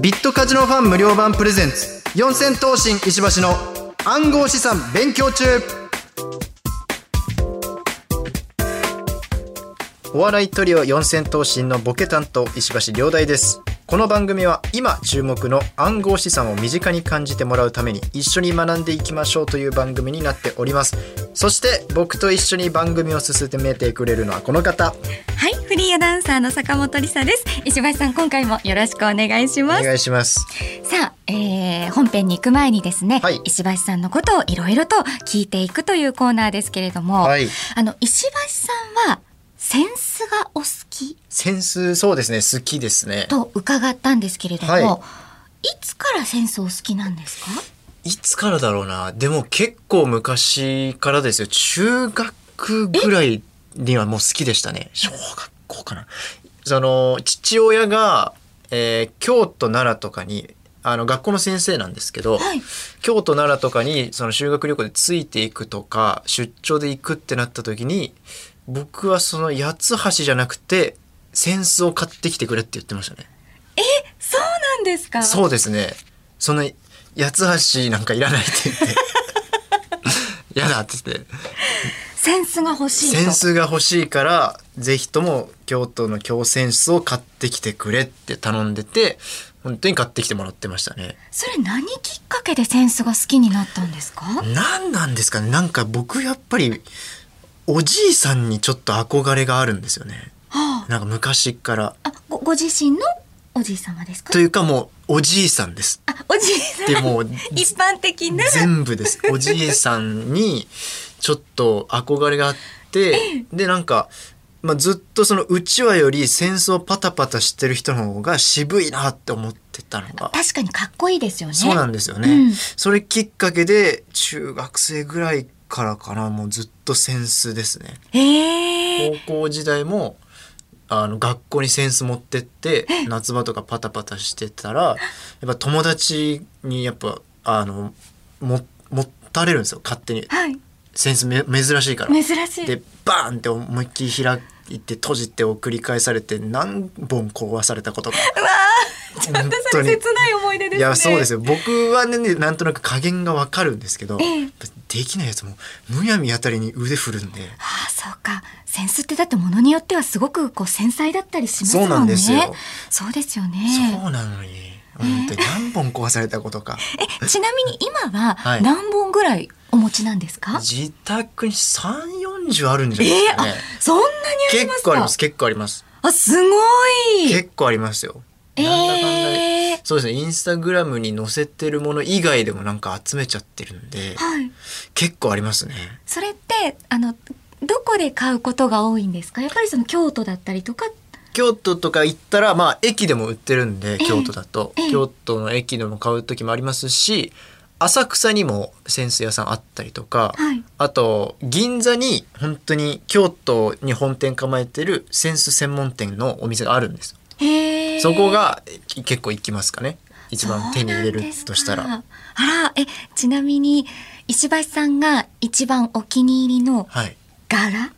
ビットカジノファン無料版プレゼンツ。四千頭身石橋の暗号資産勉強中。お笑いトリオ四千頭身のボケ担当石橋亮大です。この番組は今注目の暗号資産を身近に感じてもらうために一緒に学んでいきましょうという番組になっております。そして僕と一緒に番組を進めてくれるのはこの方。はい、フリーアナウンサーの坂本理沙です。石橋さん、今回もよろしくお願いしおます。願いします。さあ、えー、本編に行く前にですね、はい。石橋さんのことをいろいろと聞いていくというコーナーですけれども、はい。あの石橋さんはセンスがお好き？センスそうですね好きですね。と伺ったんですけれども、はい。い、つからセンスお好きなんですか？いつからだろうな。でも結構昔からですよ。中学ぐらいにはもう好きでしたね。小学校かな。その父親が、えー京都奈良とかにあの学校の先生なんですけど、はい。京都奈良とかにその修学旅行でついていくとか出張で行くってなった時に僕はその八つ橋じゃなくて扇子を買ってきてくれって言ってましたね。そうなんですか？そうですね。その八つ橋なんかいらないって言って。やだって言って。センスが欲しいと。扇子が欲しいから、ぜひとも京都の京扇子を買ってきてくれって頼んでて、本当に買ってきてもらってましたね。それ何きっかけでセンスが好きになったんですか？何なんですかねなんか僕やっぱり、おじいさんにちょっと憧れがあるんですよね。はなんか昔から。あ、あごご自身のおじい様ですか？というかもう、おじいさんです。あ、おじいさん。でも一般的な。全部です。おじいさんにちょっと憧れがあって、でなんか、まあ、ずっとそのうちわより戦争をパタパタしてる人の方が渋いなって思ってたのが。確かにかっこいいですよね。そうなんですよね、うんそれきっかけで中学生ぐらいからかなもうずっとセンスですね。高校時代もあの学校にセンス持ってって夏場とかパタパタしてたらやっぱ友達にやっぱあのも持たれるんですよ勝手にはい。センスめ珍しいから。珍しい。でバーンって思いっきり開いて閉じてを繰り返されて何本壊されたことか。うわーちょっとそれ切ない思い出ですね。いやそうですよ僕はねなんとなく加減がわかるんですけど、ええできないやつもむやみあたりに腕振るんでああ、そうか。センスってだってものによってはすごこう繊細だったりしますもんね。そうなんですよそうですよね。そうなのに本当に何本壊されたことかえ、ちなみに今ははい何本ぐらいお持ちなんですか？自宅に3 4 0あるんじゃないですかね、そんなにありますか？結構あります結構ありますあ、すごい。結構ありますよえなんだかんだでえそうですねインスタグラムに載せてるもの以外でもなんか集めちゃってるんではい。結構ありますねそれってあのどこで買うことが多いんですか？やっぱりその京都だったりとか？京都とか行ったらまあ駅でも売ってるんでえ京都だと、ええ京都の駅でも買う時もありますし浅草にも扇子屋さんあったりとか、はいあと銀座に本当に京都に本店構えてる扇子専門店のお店があるんです。そこがき結構行きますかね。一番手に入れるとしたら。あら、え、ちなみに石橋さんが一番お気に入りのはい。柄、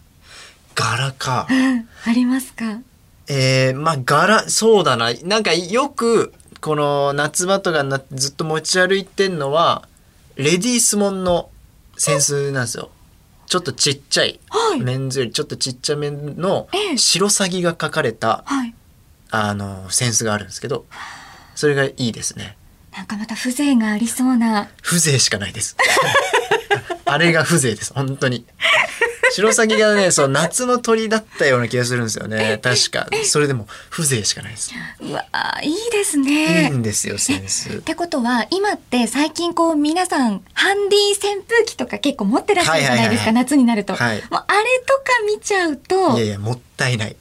柄か。うん、ありますか？えー、まあ柄そうだな。なんかよくこの夏場とかなずっと持ち歩いてんのはレディースモンの扇子なんですよ。ちょっとちっちゃい、はい。メンズよりちょっとちっちゃめのええ。白サギが描かれたはい。あの扇子があるんですけどそれがいいですね。なんかまた風情がありそうな。風情しかないです。あれが風情です本当に白サギがねそう夏の鳥だったような気がするんですよね。確か。それでも風情しかないです。うわあ、いいですいいね。んですよ扇子ってことは今って最近こう皆さんハンディ扇風機とか結構持ってらっしゃるじゃないですか、夏になると、はい。もうあれとか見ちゃうと。いやいやもったいない。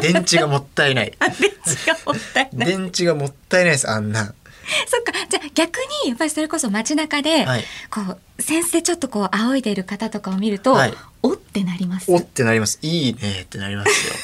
電池がもったいない。あ電池がもったいない。電池がもったいないですあんな そっか。じゃあ逆にやっぱりそれこそ街中で、はい。こう扇子でちょっとこう仰いでいる方とかを見ると、はい。おってなります。おってなります。いいねってなりますよ。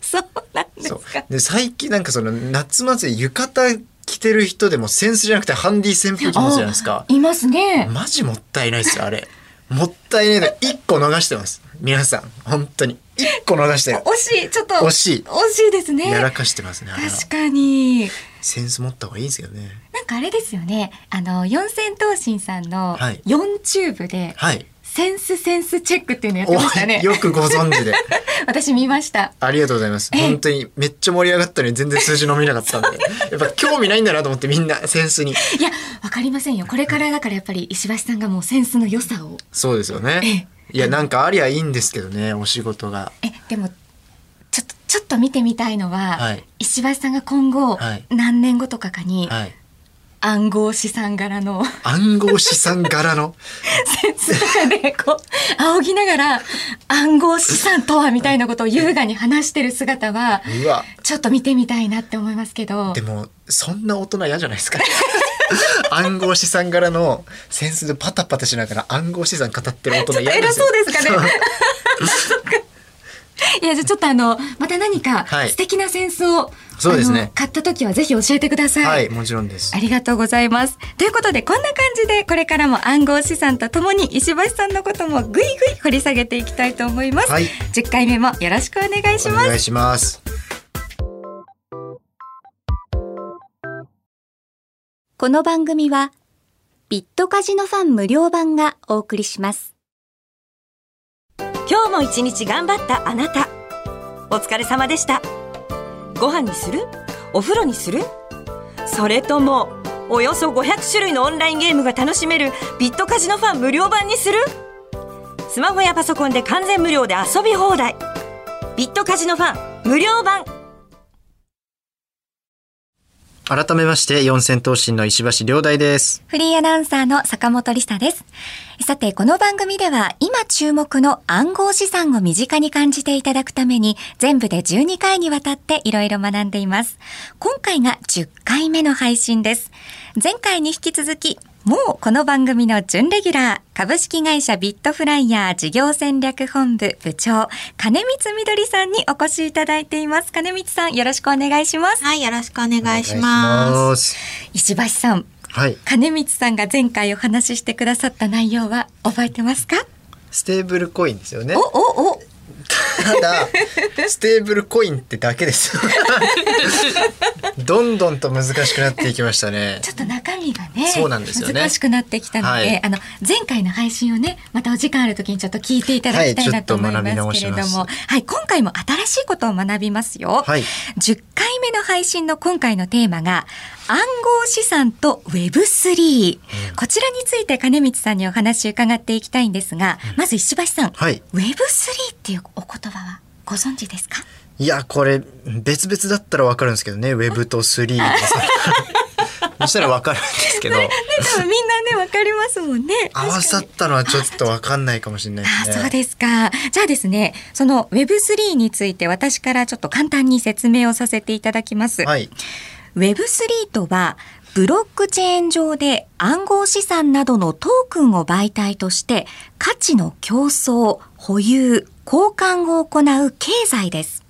そうなんですか。で最近なんかその夏祭り浴衣着てる人でもセンスじゃなくてハンディ扇風機持つじゃないですか。あいますね。マジもったいないですよあれ。もったいないの。1個逃してます。皆さん。本当に。一個逃したよ惜しい。ちょっと惜しい。惜しいですね。やらかしてますね確かにセンス持った方がいいですよね。なんかあれですよね。あの四千頭身さんのはい。4チューブではい。センスセンスチェックっていうのやっておましたね。よくご存知で。私見ました。ありがとうございます。ええ。本当にめっちゃ盛り上がったのに全然数字伸びなかったんで。やっぱ興味ないんだなと思ってみんなセンスに。いやわかりませんよ。これからだからやっぱり石橋さんがもうセンスの良さを。そうですよね。いやなんかありゃいいんですけどねお仕事が。えでもちょっと見てみたいのは、はい。石橋さんが今後、はい。何年後とかかに、はい。暗号資産柄の暗号資産柄の？センスとかでこう仰ぎながら暗号資産とはみたいなことを優雅に話してる姿はちょっと見てみたいなって思いますけど。でもそんな大人嫌じゃないですか。暗号資産柄のセンスでパタパタしながら暗号資産語ってる大人嫌偉ですよ。そうですかね いやじゃあちょっとあのまた何かはい素敵なセンスを、そうですね買った時はぜひ教えてください。はいもちろんですありがとうございます。ということでこんな感じでこれからも暗号資産とともに石橋さんのこともぐいぐい掘り下げていきたいと思います。はい10回目もよろしくお願いします。お願いしますこの番組はビットカジノファン無料版がお送りします。今日も一日頑張ったあなた。お疲れ様でした。ご飯にする？お風呂にする？それともおよそ500種類のオンラインゲームが楽しめるビットカジノファン無料版にする？スマホやパソコンで完全無料で遊び放題。ビットカジノファン無料版。改めまして四千頭身の石橋亮大ですフリーアナウンサーの坂本理沙です。さて、この番組では今注目の暗号資産を身近に感じていただくために全部で12回にわたっていろいろ学んでいます。今回が10回目の配信です。前回に引き続き、もうこの番組の準レギュラー、株式会社ビットフライヤー事業戦略本部部長、金光みどりさんにお越しいただいています。金光さん、よろしくお願いします。はい、よろしくお願いします。ます石橋さん、はい金光さんが前回お話ししてくださった内容は覚えてますか、ステーブルコインですよねおおおただステーブルコインってだけです。どんどんと難しくなっていきましたね。ちょっと中身がねそうなんですよね。難しくなってきたので、はい。あの前回の配信をねまたお時間ある時にちょっと聞いていただきたいなと思いますけれども、はいはい今回も新しいことを学びますよ、はい。10回目の配信の今回のテーマが暗号資産と Web3、こちらについて金光さんにお話を伺っていきたいんですが、まず石橋さん、はい。Web3 っていうお言葉はご存知ですか？いやこれ別々だったらわかるんですけどね。ウェブと3がさそしたらわかるんですけど。多分みんなねわかりますもんね。合わさったのはちょっとわかんないかもしれないですね。あそうですか。じゃあですね、その Web3 について私からちょっと簡単に説明をさせていただきます。はい。Web3 とは、ブロックチェーン上で暗号資産などのトークンを媒体として価値の競争、保有、交換を行う経済です。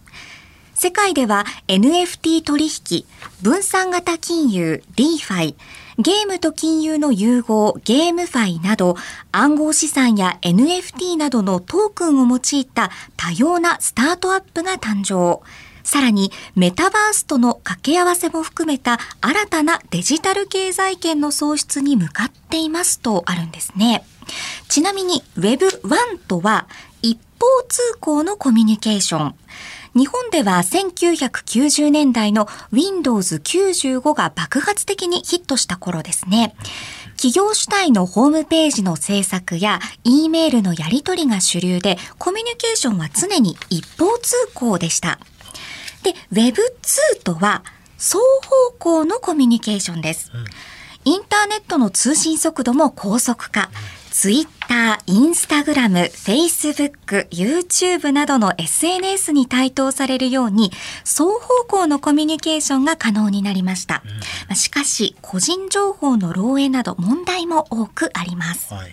世界では NFT 取引、分散型金融、DeFi、ゲームと金融の融合、ゲームファイなど、暗号資産や NFT などのトークンを用いた多様なスタートアップが誕生。さらに、メタバースとの掛け合わせも含めた新たなデジタル経済圏の創出に向かっていますとあるんですね。ちなみに Web1 とは方通行のコミュニケーション。日本では1990年代の Windows 95が爆発的にヒットした頃ですね。企業主体のホームページの制作や E メールのやり取りが主流で、コミュニケーションは常に一方通行でした。で、Web2 とは双方向のコミュニケーションです。インターネットの通信速度も高速化。ツイッター、インスタグラム、フェイスブック、YouTube などの SNS に台頭されるように、双方向のコミュニケーションが可能になりました。まあしかし、個人情報の漏洩など問題も多くあります。はい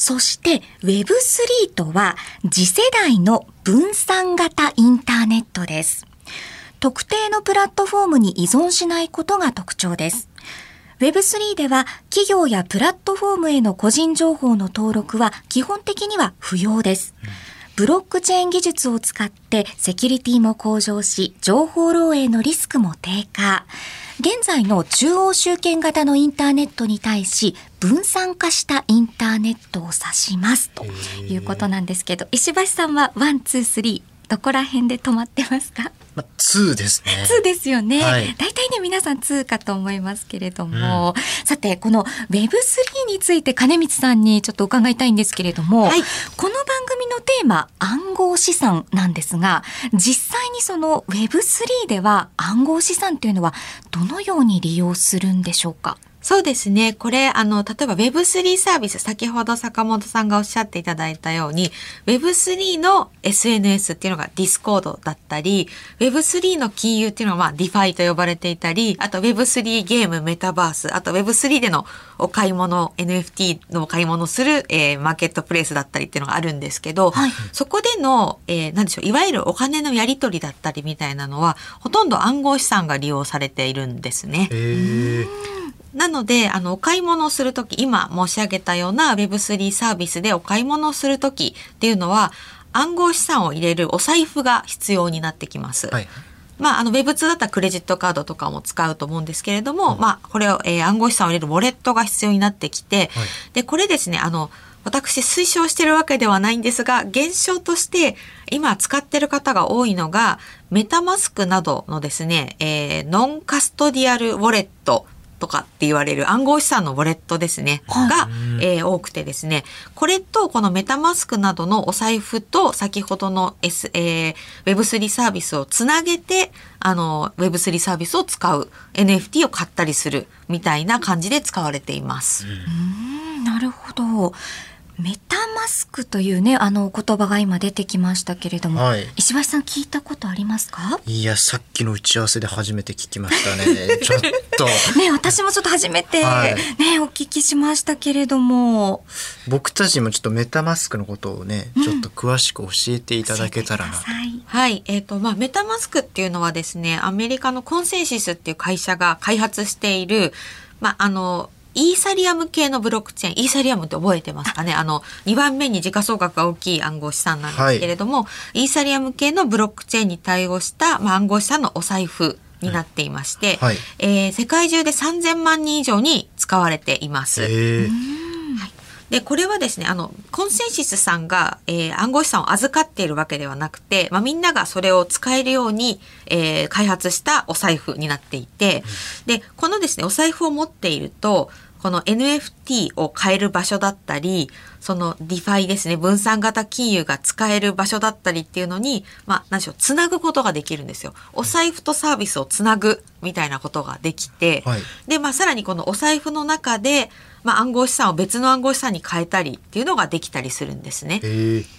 そして Web3 とは次世代の分散型インターネットです。特定のプラットフォームに依存しないことが特徴です。Web3 では企業やプラットフォームへの個人情報の登録は基本的には不要です。ブロックチェーン技術を使ってセキュリティも向上し、情報漏洩のリスクも低下。現在の中央集権型のインターネットに対し、分散化したインターネットを指しますということなんですけど、石橋さんは one、two、three、どこら辺で止まってますか？まあ、2ですね。2ですよね。はい。大体ね、皆さん2かと思いますけれども、さて、この Web3 について金光さんにちょっと伺いたいんですけれども、はい。この番組のテーマ、暗号資産なんですが、実際にその Web3 では暗号資産というのはどのように利用するんでしょうか？そうですね。これ、あの、例えば Web3 サービス、先ほど坂本さんがおっしゃっていただいたように、Web3 の SNS っていうのが Discord だったり、Web3 の金融っていうのはまあ DeFi と呼ばれていたり、あと Web3 ゲーム、メタバース、あと Web3 でのお買い物、NFT のお買い物する、えーマーケットプレイスだったりっていうのがあるんですけど、はいそこでの、えー、なんでしょう、いわゆるお金のやり取りだったりみたいなのは、ほとんど暗号資産が利用されているんですね。なので、あの、お買い物をするとき、今申し上げたような Web3 サービスでお買い物をするときっていうのは、暗号資産を入れるお財布が必要になってきます。はい。まあ、あの、Web2 だったらクレジットカードとかも使うと思うんですけれども、まあ、これを、えー暗号資産を入れるウォレットが必要になってきて、はいで、これですね、あの、私推奨してるわけではないんですが、現象として今使ってる方が多いのが、メタマスクなどのですね、えーノンカストディアルウォレットとかって言われる暗号資産のウォレットですね、が、えー多くてですね、これとこのメタマスクなどのお財布と先ほどの、S えー Web3 サービスをつなげて、あの、Web3 サービスを使う NFT を買ったりするみたいな感じで使われています。うん。なるほど。メタマスクというね、あの言葉が今出てきましたけれども、はい。石橋さん聞いたことありますか？いや、さっきの打ち合わせで初めて聞きましたね。ちょっと。ね、私もちょっと初めて、はい。ね、お聞きしましたけれども、僕たちもちょっとメタマスクのことをね、ちょっと詳しく教えていただけたらなと。教えてください。はい。えっ、と、まあ、メタマスクっていうのはですね、アメリカのコンセンシスっていう会社が開発している、まあ、あの、イーサリアム系のブロックチェーン、イーサリアムって覚えてますかね？あの、2番目に時価総額が大きい暗号資産なんですけれども、イーサリアム系のブロックチェーンに対応した、まあ、暗号資産のお財布になっていまして、はいえー世界中で3000万人以上に使われています。へえ。で、これはですね、あの、コンセンシスさんが、えー暗号資産を預かっているわけではなくて、まあ、みんながそれを使えるように、えー開発したお財布になっていて、で、このですね、お財布を持っていると、この NFT を買える場所だったり、その DeFi ですね、分散型金融が使える場所だったりっていうのに、まあ、何でしょう、つなぐことができるんですよ。お財布とサービスをつなぐみたいなことができて、はいで、まあ、さらにこのお財布の中で、まあ、暗号資産を別の暗号資産に変えたりっていうのができたりするんですね。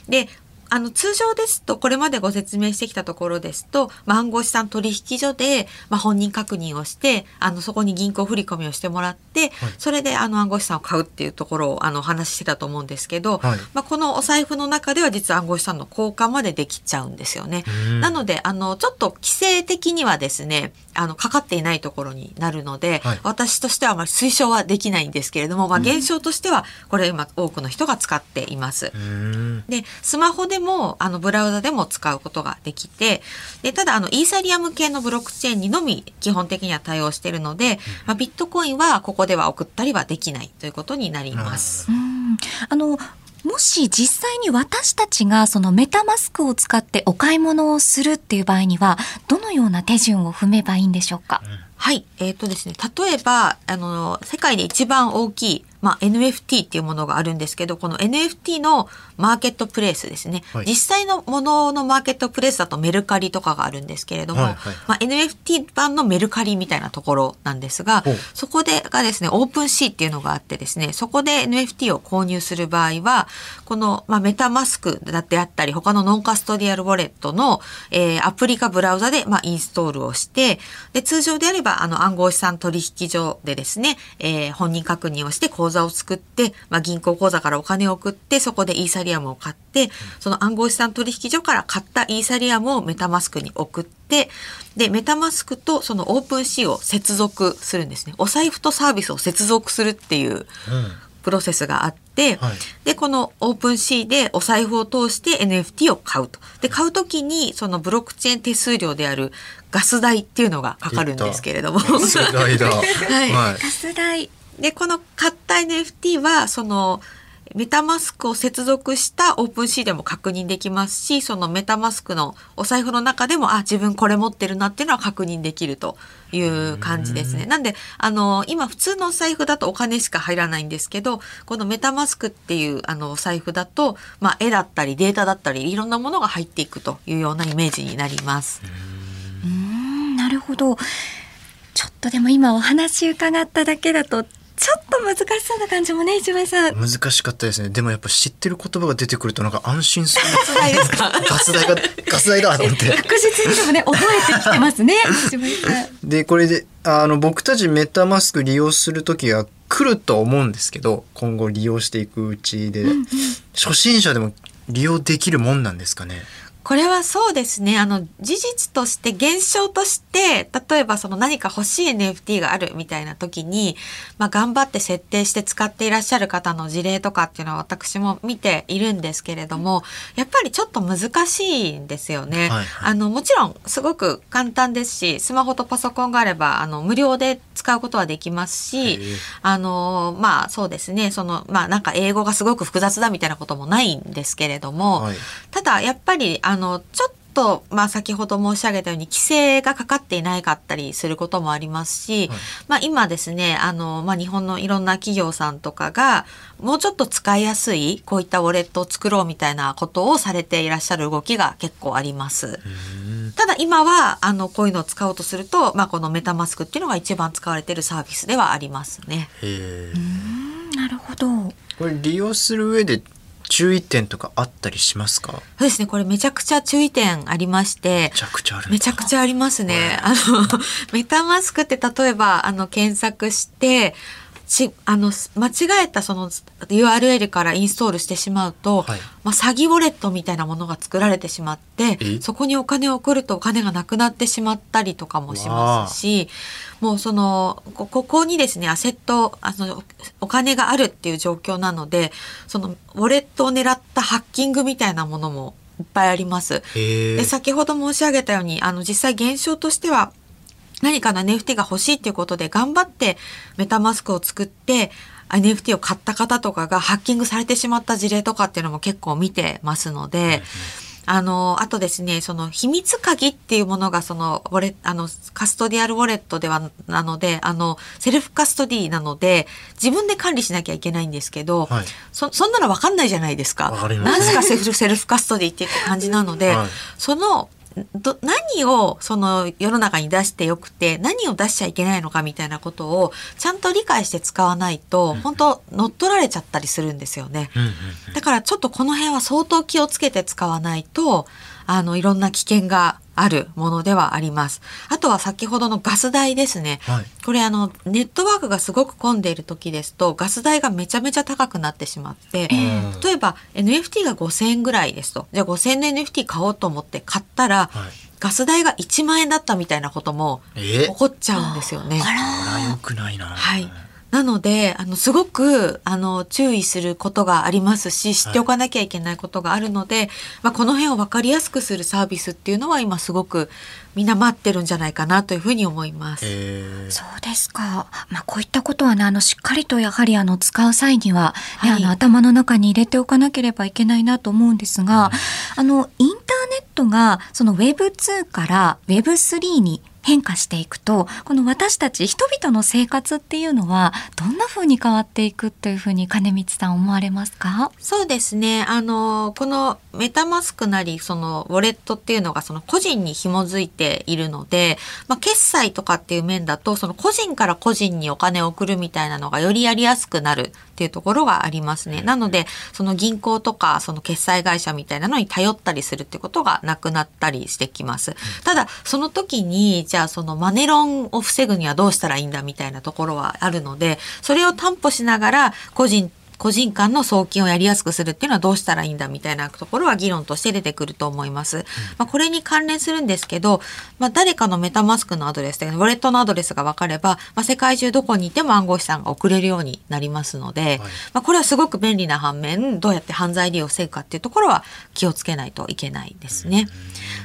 で、あの、通常ですと、これまでご説明してきたところですと、まあ、暗号資産取引所で、まあ、本人確認をして、あの、そこに銀行振り込みをしてもらって、それで、あの、暗号資産を買うっていうところを、あの、お話ししてたと思うんですけど、はい。まあ、このお財布の中では実は暗号資産の交換までできちゃうんですよね。うん。なので、あの、ちょっと規制的にはですね、あの、かかっていないところになるので、はい。私としてはあまり推奨はできないんですけれども、まあ、現象としては、これ今多くの人が使っています。で、スマホでも、あの、ブラウザでも使うことができて、で、ただ、あの、イーサリアム系のブロックチェーンにのみ基本的には対応しているので、まあ、ビットコインはここでは送ったりはできないということになります。うん。あのもし実際に私たちがそのメタマスクを使ってお買い物をするっていう場合にはどのような手順を踏めばいいんでしょうか、はい。えっ、とですね、例えば、あの、世界で一番大きい、まあ、NFT っていうものがあるんですけど、この NFT のマーケットプレイスですね。はい実際のもののマーケットプレイスだとメルカリとかがあるんですけれども、はいはいまあ、NFT 版のメルカリみたいなところなんですがそこでがですね、 OpenSea っていうのがあってですね、そこで NFT を購入する場合は、この、まあ、 MetaMask だってあったり、他の non-custodial wallet の、えーアプリかブラウザで、まあ、インストールをして、で、通常であれば、あの、暗号資産取引所でですね、えー本人確認をして口座を作って、まあ、銀行口座からお金を送って、そこでイーサリアムを買って、その暗号資産取引所から買ったイーサリアムをメタマスクに送って、で、メタマスクとそのオープンシーを接続するんですね。お財布とサービスを接続するっていう、うん。プロセスがあって、って、はいで、このオープンシーでお財布を通して NFT を買うと。で、買うときに、そのブロックチェーン手数料であるガス代っていうのがかかるんですけれども。ガス代だ。はいはい。ガス代。で、この買った NFT は、その、メタマスクを接続したオープンシーでも確認できますし、そのメタマスクのお財布の中でも、あ、自分これ持ってるなっていうのは確認できるという感じですね。なんで、あの、今普通のお財布だとお金しか入らないんですけど、このメタマスクっていうあのお財布だと、まあ、絵だったりデータだったり、いろんなものが入っていくというようなイメージになります。うーん、なるほど。ちょっとでも今お話伺っただけだと、ちょっと難しそうな感じもね、石橋さん。難しかったですね。でもやっぱ知ってる言葉が出てくるとなんか安心する。はいですか？ガス代がガス代だと思って。確実にでもね、覚えてきてますね。でこれであの僕たちメタマスク利用する時が来ると思うんですけど今後利用していくうちで、初心者でも利用できるもんなんですかね？これはそうですね。あの、事実として、現象として、例えばその何か欲しい NFT があるみたいな時に、まあ頑張って設定して使っていらっしゃる方の事例とかっていうのは私も見ているんですけれども、やっぱりちょっと難しいんですよね。はいはい。あの、もちろんすごく簡単ですし、スマホとパソコンがあれば、あの、無料で使うことはできますしあの、まあそうですね、その、まあなんか英語がすごく複雑だみたいなこともないんですけれども、はい。ただやっぱりあのちょっとまあ先ほど申し上げたように規制がかかっていないかったりすることもありますし、はいまあ今ですねあの、まあ、日本のいろんな企業さんとかがもうちょっと使いやすいこういったウォレットを作ろうみたいなことをされていらっしゃる動きが結構あります。ただ今はあのこういうのを使おうとすると、まあ、このメタマスクっていうのが一番使われているサービスではありますね。へえなるほど。これ利用する上で注意点とかあったりしますか？そうですね。これめちゃくちゃ注意点ありましてめちゃくちゃあるめちゃくちゃありますね。あの、メタマスクって例えば、あの、検索して、ち、あの、間違えたその URL からインストールしてしまうと、はい。まあ、詐欺ウォレットみたいなものが作られてしまってえ、そこにお金を送るとお金がなくなってしまったりとかもしますし、もうその、こここにですね、アセット、あの、お金があるっていう状況なので、その、ウォレットを狙ったハッキングみたいなものもいっぱいあります。で先ほど申し上げたようにあの実際現象としては何かの NFT が欲しいっていうことで頑張ってメタマスクを作って NFT を買った方とかがハッキングされてしまった事例とかっていうのも結構見てますので。あの、あとですね、その秘密鍵っていうものがその、ウォレあの、カストディアルウォレットでは、なので、あの、セルフカストディなので、自分で管理しなきゃいけないんですけど、はいそ、そんなのわかんないじゃないですか。わかす何すかセルフ、セルフカストディって感じなので、はいそのど何をその世の中に出してよくて何を出しちゃいけないのかみたいなことをちゃんと理解して使わないと、本当乗っ取られちゃったりするんですよね。うんうんだからちょっとこの辺は相当気をつけて使わないとあのいろんな危険があるものではあります。あとは先ほどのガス代ですね。はいこれあのネットワークがすごく混んでいる時ですとガス代がめちゃめちゃ高くなってしまって、え例えば NFT が5000円ぐらいですとじゃあ5000円の NFT 買おうと思って買ったら、はいガス代が1万円だったみたいなこともえ起こっちゃうんですよね。これは良くないなはい。なので、あの、すごく、あの、注意することがありますし、知っておかなきゃいけないことがあるので、まあ、この辺を分かりやすくするサービスっていうのは今すごくみんな待ってるんじゃないかなというふうに思います。そうですか。まあ、こういったことはね、あの、しっかりとやはり、あの、使う際には、ねはいあの、頭の中に入れておかなければいけないなと思うんですが、あの、インターネットが、その Web2 から Web3 に変化していくと、この私たち人々の生活っていうのは、どんな風に変わっていくというふうに金光さん思われますか？そうですね。あの、このメタマスクなり、そのウォレットっていうのがその個人に紐づいているので、まあ、決済とかっていう面だと、その個人から個人にお金を送るみたいなのがよりやりやすくなるっていうところがありますね。なので、その銀行とか、その決済会社みたいなのに頼ったりするってことがなくなったりしてきます。ただ、その時に、じゃあそのマネロンを防ぐにはどうしたらいいんだみたいなところはあるので、それを担保しながら、個人個人間の送金をやりやすくするっていうのはどうしたらいいんだみたいなところは議論として出てくると思います。まあ、これに関連するんですけど、まあ、誰かのメタマスクのアドレスでウォレットのアドレスが分かれば、まあ、世界中どこにいても暗号資産が送れるようになりますので、まあ、これはすごく便利な反面どうやって犯罪利用を防ぐかっていうところは気をつけないといけないですね。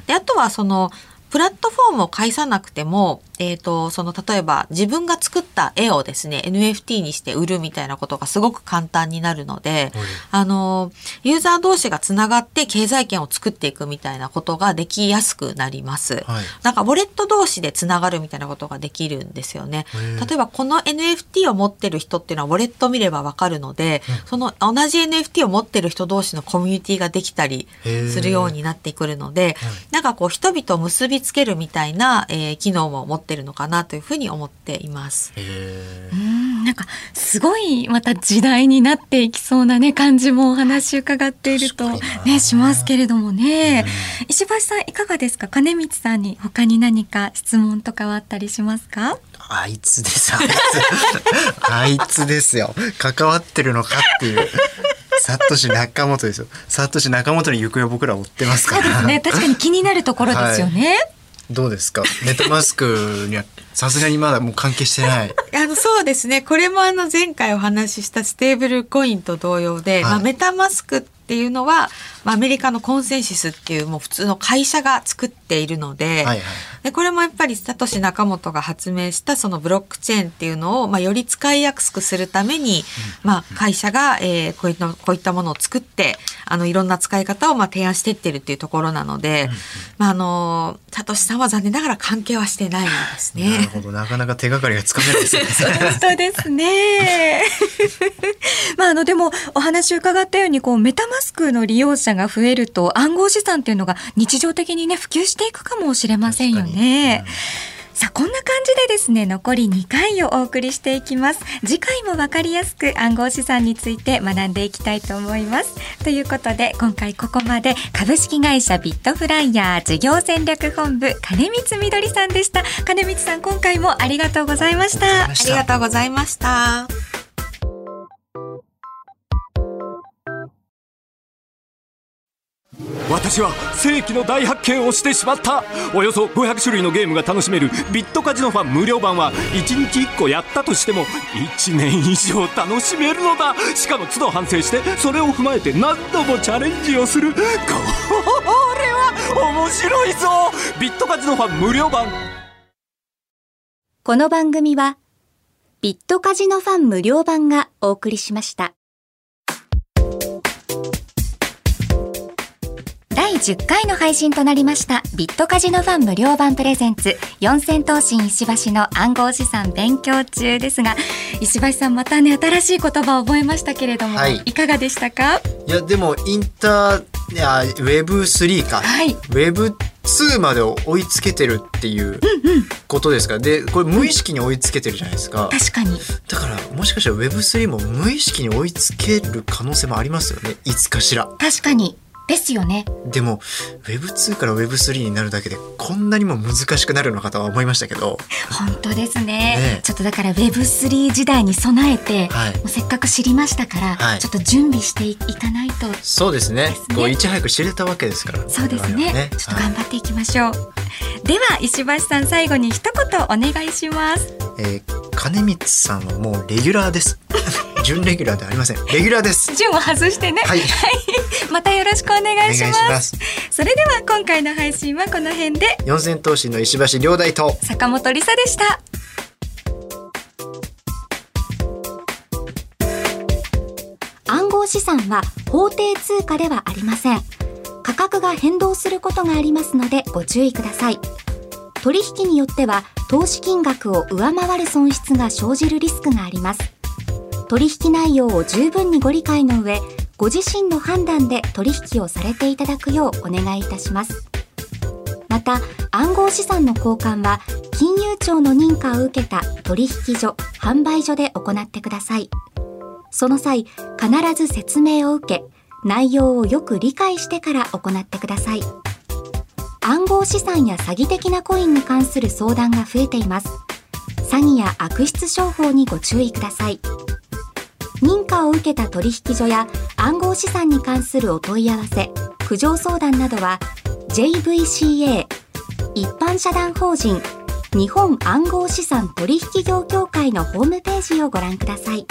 であとはそのプラットフォームを介さなくても、えっ、と、その、例えば自分が作った絵をですね、NFT にして売るみたいなことがすごく簡単になるので、あの、ユーザー同士がつながって経済圏を作っていくみたいなことができやすくなります。はい。なんか、ウォレット同士でつながるみたいなことができるんですよね。例えば、この NFT を持ってる人っていうのは、ウォレット見ればわかるので、その同じ NFT を持ってる人同士のコミュニティができたりするようになってくるので、なんかこう、人々を結びつけるみたいな、えー機能も持ってるのかなというふうに思っています。へうんなんかすごいまた時代になっていきそうなね感じもお話伺っているとねしますけれどもね、石橋さんいかがですか？金光さんに他に何か質問とかはあったりしますか？あいつですあいつ。あいつですよ。関わってるのかっていう。サトシ仲本ですよ。サトシ仲本の行方を僕ら追ってますそうからですね。確かに気になるところですよね、どうですか？メタマスクにはさすがにまだもう関係してない。あのそうですね。これもあの前回お話ししたステーブルコインと同様で、まあ、メタマスクっていうのは、まあ、アメリカのコンセンシスっていうもう普通の会社が作っているので,、はいはいでこれもやっぱりサトシ仲本が発明したそのブロックチェーンっていうのを、まあ、より使いやすくするために、まあ、会社が、えーこういったこういったものを作ってあのいろんな使い方をまあ提案していってるっていうところなので、まあ、あのサトシさんは残念ながら関係はしてないんですね。なるほど。なかなか手がかりがつかめないですね。そうですね。まああのでもお話を伺ったようにこうメタマスクの利用者が増えると暗号資産っていうのが日常的にね普及していくかもしれませんよね。さあこんな感じでですね残り2回をお送りしていきます。次回もわかりやすく暗号資産について学んでいきたいと思います。ということで今回ここまで株式会社ビットフライヤー事業戦略本部金光みどりさんでした。金光さん今回もありがとうございました。ありがとうございました。私は世紀の大発見をしてしまった。およそ500種類のゲームが楽しめるビットカジノファン無料版は1日1個やったとしても1年以上楽しめるのだ。しかも都度反省してそれを踏まえて何度もチャレンジをする。これは面白いぞ。ビットカジノファン無料版。この番組はビットカジノファン無料版がお送りしました。第10回の配信となりましたビットカジノファン無料版プレゼンツ四千頭身石橋の暗号資産勉強中ですが石橋さんまたね新しい言葉を覚えましたけれども、はい。い、かがでしたか？いやでもインターいやウェブ3か、はい。ウェブ2までを追いつけてるっていうことですか？らでこれ無意識に追いつけてるじゃないですか。確かに。だからもしかしたら Web3 も無意識に追いつける可能性もありますよね。いつかしら。確かにですよね。でも Web2 から Web3 になるだけでこんなにも難しくなるのかとは思いましたけど。本当ですね。ね。えちょっとだから Web3 時代に備えて、はい。もうせっかく知りましたから、はい。ちょっと準備していかないと。そうですね。こういち早く知れたわけですから。そうですね。我々はちょっと頑張っていきましょう、では石橋さん最後に一言お願いします。えー金光さんはもうレギュラーです準レギュラーではありません。レギュラーです。順を外してね。はい。またよろしくお願いします。お願いします。それでは今回の配信はこの辺で。四千頭身の石橋亮大と。坂本理沙でした。暗号資産は法定通貨ではありません。価格が変動することがありますのでご注意ください。取引によっては投資金額を上回る損失が生じるリスクがあります取引内容を十分にご理解の上ご自身の判断で取引をされていただくようお願いいたします。また暗号資産の交換は金融庁の認可を受けた取引所販売所で行ってください。その際必ず説明を受け内容をよく理解してから行ってください。暗号資産や詐欺的なコインに関する相談が増えています。詐欺や悪質商法にご注意ください。認可を受けた取引所や暗号資産に関するお問い合わせ、苦情相談などは JVCA 一般社団法人日本暗号資産取引業協会のホームページをご覧ください。